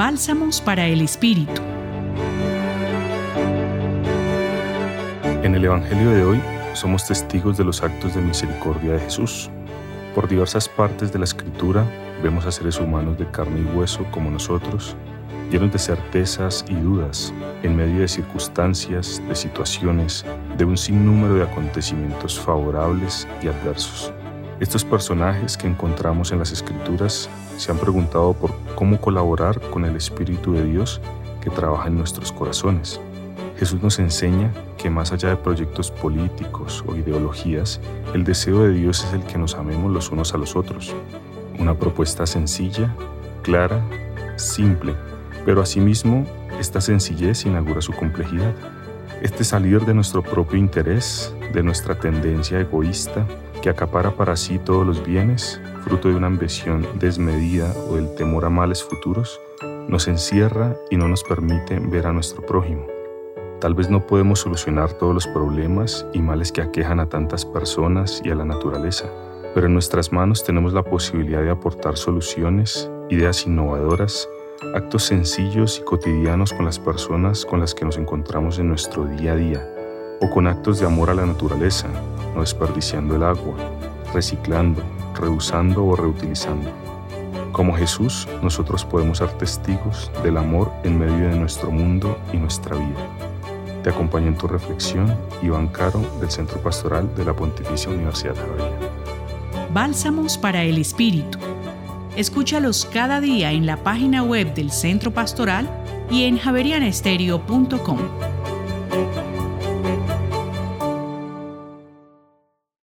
Bálsamos para el Espíritu. En el Evangelio de hoy somos testigos de los actos de misericordia de Jesús. Por diversas partes de la Escritura vemos a seres humanos de carne y hueso como nosotros, llenos de certezas y dudas, en medio de circunstancias, de situaciones, de un sinnúmero de acontecimientos favorables y adversos. Estos personajes que encontramos en las Escrituras se han preguntado por cómo colaborar con el Espíritu de Dios que trabaja en nuestros corazones. Jesús nos enseña que más allá de proyectos políticos o ideologías, el deseo de Dios es el que nos amemos los unos a los otros. Una propuesta sencilla, clara, simple, pero asimismo esta sencillez inaugura su complejidad. Este salir de nuestro propio interés, de nuestra tendencia egoísta, que acapara para sí todos los bienes, fruto de una ambición desmedida o del temor a males futuros, nos encierra y no nos permite ver a nuestro prójimo. Tal vez no podemos solucionar todos los problemas y males que aquejan a tantas personas y a la naturaleza, pero en nuestras manos tenemos la posibilidad de aportar soluciones, ideas innovadoras, actos sencillos y cotidianos con las personas con las que nos encontramos en nuestro día a día, o con actos de amor a la naturaleza, no desperdiciando el agua, reciclando, reusando o reutilizando. Como Jesús, nosotros podemos ser testigos del amor en medio de nuestro mundo y nuestra vida. Te acompaño en tu reflexión, Iván Caro, del Centro Pastoral de la Pontificia Universidad Javeriana. Bálsamos para el Espíritu. Escúchalos cada día en la página web del Centro Pastoral y en javerianestereo.com.